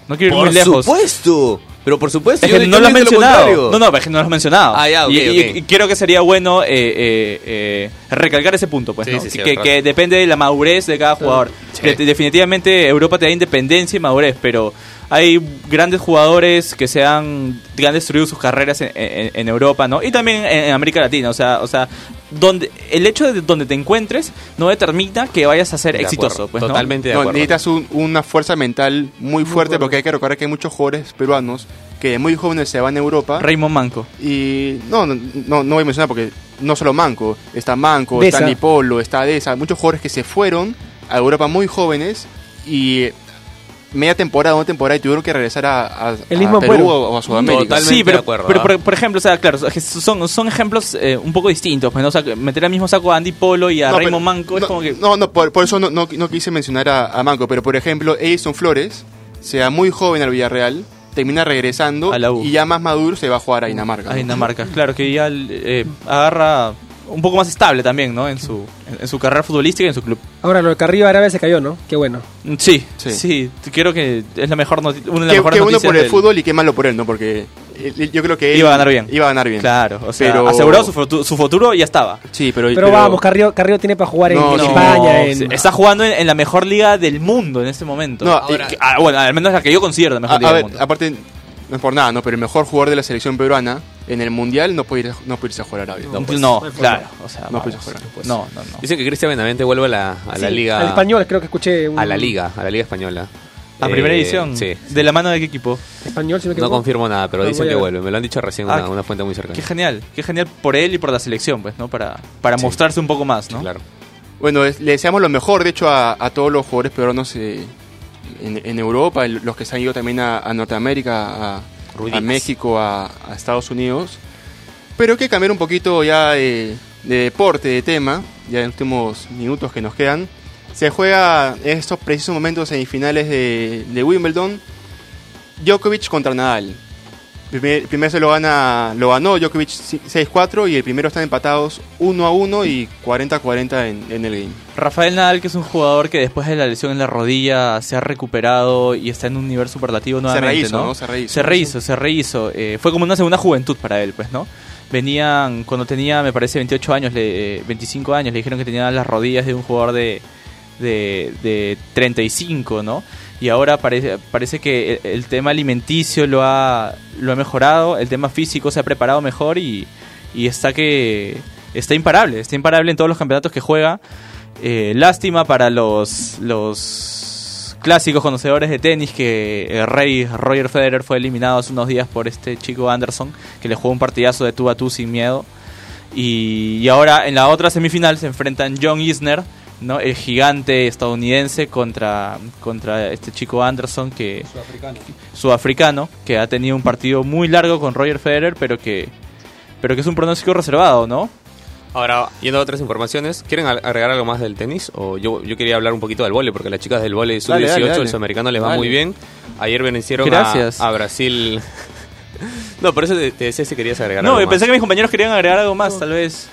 no quiero ir Por muy lejos. supuesto. Pero por supuesto. Es yo- que yo no lo has mencionado. contrario. No, no, es que no lo has mencionado. Ah, ya, ok, y, y- ok. y creo que sería bueno eh, eh, eh, recalcar ese punto, pues, Sí, ¿no? sí, sí, que, que depende de la madurez de cada jugador. Sí. Que te- definitivamente Europa te da independencia y madurez, pero hay grandes jugadores que se han, que han destruido sus carreras en, en- en Europa, ¿no? Y también en, en América Latina, o sea, o sea, donde el hecho de donde te encuentres no determina que vayas a ser De exitoso, acuerdo, pues, ¿no? totalmente de No, acuerdo. necesitas un- una fuerza mental muy fuerte porque hay que recordar que hay muchos jugadores peruanos que de muy jóvenes se van a Europa. Raymond Manco. Y no, no, no, no voy a mencionar porque no solo Manco, está Manco, Deza. está Nipolo, está Deza, muchos jugadores que se fueron a Europa muy jóvenes y media temporada, una temporada y tuvieron que regresar a, a- El a mismo Perú o, o a Sudamérica. Totalmente sí, pero, de acuerdo, pero por, por ejemplo, o sea, claro, son, son ejemplos eh, un poco distintos. Pues, ¿no? O sea, meter al mismo saco a Andy Polo y a No, Raymond Manco es no, como que... No, no, por, por eso no, no, no quise mencionar a, a Manco, pero por ejemplo, Edison Flores, sea muy joven al Villarreal, termina regresando A la U. y ya más maduro se va a jugar a Dinamarca. A. Dinamarca, claro, que ya eh, agarra un poco más estable también, ¿no? En su, en, en su carrera futbolística y en su club. Ahora, lo de Carrillo Arabia se cayó, ¿no? Qué bueno. Mm, Sí, Sí. sí, creo que es la mejor una de las Qué, mejores qué bueno por el del- fútbol y qué malo por él, ¿no? Porque yo creo que él Iba a ganar bien. Iba a ganar bien. Claro, o sea, Pero- asegurado su, futu- su futuro ya estaba. Sí, pero, Pero, vamos, Carrillo, Carrillo tiene para jugar en, No, en no, España. en- Está jugando en, en la mejor liga del mundo en este momento. No, Ahora- ah, bueno, al menos la que yo considero la mejor A, liga a del ver, mundo. aparte, no es por nada, ¿no? Pero el mejor jugador de la selección peruana en el mundial no puede, ir, no puede irse a jugar a Arabia. No, pues, claro, o sea, no puede irse a jugar. No, no, no. Dicen que Cristian Benavente vuelve a la, a la liga. Al español, creo que escuché. Un, A la liga, a la liga española. A Eh, primera edición. Sí. ¿De la mano de qué equipo? Español, si no me No confirmo nada, pero Ah, dicen que vuelve. Me lo han dicho recién Ah, una, una fuente muy cercana. Qué genial, qué genial por él y por la selección, pues, ¿no? Para, para Sí. mostrarse un poco más, ¿no? Claro. Bueno, es- le deseamos lo mejor, de hecho, a, a todos los jugadores peruanos eh, en, en Europa, el- los que se han ido también a, a Norteamérica, a. a México, a, a Estados Unidos. Pero hay que cambiar un poquito ya de, de deporte, de tema, ya en los últimos minutos que nos quedan. Se juega en estos precisos momentos semifinales de, de Wimbledon. Djokovic contra Nadal. Primer, primero se lo, gana, lo ganó Djokovic 6-4 y el primero están empatados 1 a 1 y 40 a 40 en, en el game. Rafael Nadal, que es un jugador que después de la lesión en la rodilla se ha recuperado y está en un nivel superlativo nuevamente, rehizo, ¿no? ¿no? Se rehizo. Se rehizo, se rehizo. Eh, fue como una segunda juventud para él, pues, ¿no? Venían, cuando tenía, me parece, 28 años, le, eh, 25 años, le dijeron que tenía las rodillas de un jugador de, de, de 35, ¿no? Y ahora parece, parece que el, tema alimenticio lo ha, lo ha mejorado, el tema físico se ha preparado mejor y, y está que está imparable, está imparable en todos los campeonatos que juega. Eh, lástima para los, los clásicos conocedores de tenis que el rey Roger Federer fue eliminado hace unos días por este chico Anderson que le jugó un partidazo de tú a tú sin miedo. Y, y ahora en la otra semifinal se enfrentan John Isner, ¿no? el gigante estadounidense, contra, contra este chico Anderson que sudafricano que ha tenido un partido muy largo con Roger Federer, pero que pero que es un pronóstico reservado, ¿no? Ahora, yendo a otras informaciones, ¿quieren ag- agregar algo más del tenis? O yo, yo quería hablar un poquito del vóley, porque las chicas del dale, sub-18, dale. el sudamericano les va Dale. muy bien. Ayer vencieron a, Gracias. a Brasil. no, por eso te, te decía si querías agregar No, algo yo pensé más. que mis compañeros querían agregar algo más, tal vez.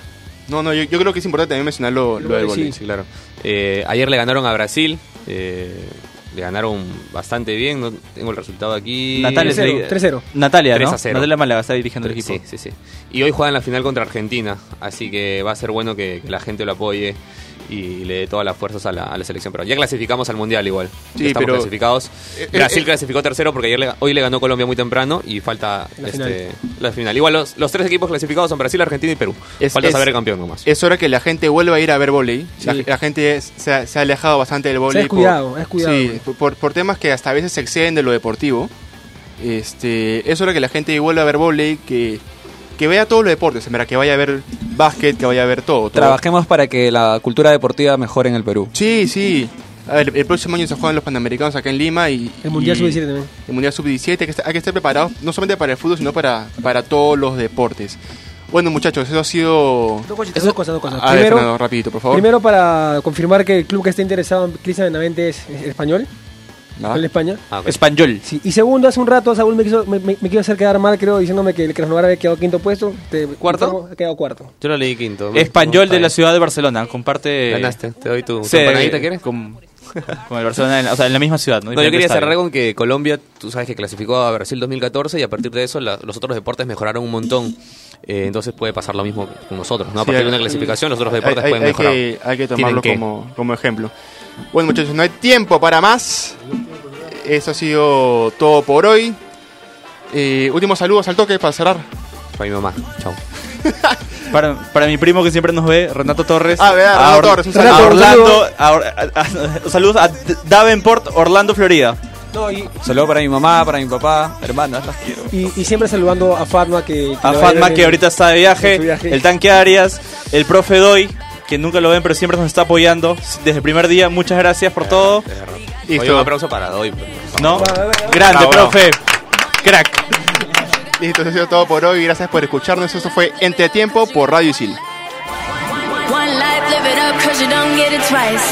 No, no, yo, yo creo que es importante también mencionar lo, lo del vóley. Sí, claro. Eh, ayer le ganaron a Brasil. eh, le ganaron bastante bien. No tengo el resultado aquí. Natalia, 3-0, 3-0. Natalia, 3 ¿no? a 0. Natalia Málaga está dirigiendo el equipo. Sí, sí, sí. Y hoy juegan la final contra Argentina, así que va a ser bueno que, que la gente lo apoye y le dé todas las fuerzas a la, a la selección. Pero ya clasificamos al Mundial igual. Sí, Ya estamos pero- clasificados. Eh, eh, Brasil eh. clasificó tercero porque ayer le- hoy le ganó Colombia muy temprano y falta La este, la final. Igual los, los tres equipos clasificados son Brasil, Argentina y Perú. Es- falta es- saber el campeón nomás. Es hora que la gente vuelva a ir a ver vóley. La, Sí. la gente es- se, ha, se ha alejado bastante del vóley. Se ha descuidado, ha descuidado. Sí, por- temas que hasta a veces se exceden de lo deportivo. Este, es hora que la gente vuelva a ver vóley, que, que vea todos los deportes, en verdad, que vaya a ver básquet, que vaya a ver todo. todo. Trabajemos para que la cultura deportiva mejore en el Perú. Sí, sí. A ver, el próximo año se juegan los Panamericanos acá en Lima y... El Mundial y- Sub-17 también. El Mundial Sub-17, hay, que estar- hay que estar preparados no solamente para el fútbol, sino para, para todos los deportes. Bueno, muchachos, eso ha sido... Dos cositas, dos cosas, dos cosas. A ver, Primero, Fernando, rapidito, por favor. primero para confirmar que el club que está interesado en Cristian Benavente es, es español. Con España. Ah, ok. Español. Sí, y segundo, hace un rato Saúl me quiso, me, me- me quiso hacer quedar mal, creo, diciéndome que el Krasnodar había quedado quinto puesto. Te ¿Cuarto? informo, Ha quedado cuarto. Yo lo leí quinto. Español de la ciudad de Barcelona. Comparte. Ganaste, te doy tu, Sí, empanadita, ¿quieres? Con, con el Barcelona, en, o sea, en la misma ciudad. ¿no? No, yo quería Diferente cerrar estadio. con que Colombia, tú sabes que clasificó a Brasil 2014 y a partir de eso la- los otros deportes mejoraron un montón. Eh, entonces puede pasar lo mismo con nosotros, ¿no? A Sí, partir de hay- una clasificación, los otros deportes hay- pueden hay mejorar. que, hay que tomarlo como ejemplo. Bueno, muchachos, no hay tiempo para más. Eso ha sido todo por hoy. Eh, últimos saludos al toque para cerrar. Para mi mamá, chao. Para, para mi primo que siempre nos ve, Renato Torres. Ah, vea, A Renato Or- Torres, un a saludo. Orlando. a Or- a- a- saludos a Davenport, Orlando, Florida. No, y, Saludos para mi mamá, para mi papá, hermanas, las quiero. y, y siempre saludando a Fatma, que, que A Fatma que ahorita está de viaje, viaje. el tanque Arias, el profe Doy, que nunca lo ven pero siempre nos está apoyando desde el primer día. Muchas gracias por todo. Oye, Listo. un aplauso para Doy. ¿No? Va, va. Grande, Bravo. profe. Crack. Listo, eso ha sido todo por hoy. Gracias por escucharnos. Eso fue Entretiempo por Radio Isil. One life, live it up, cause you don't get it twice.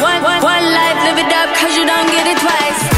One, one, one life, live it up, cause you don't get it twice.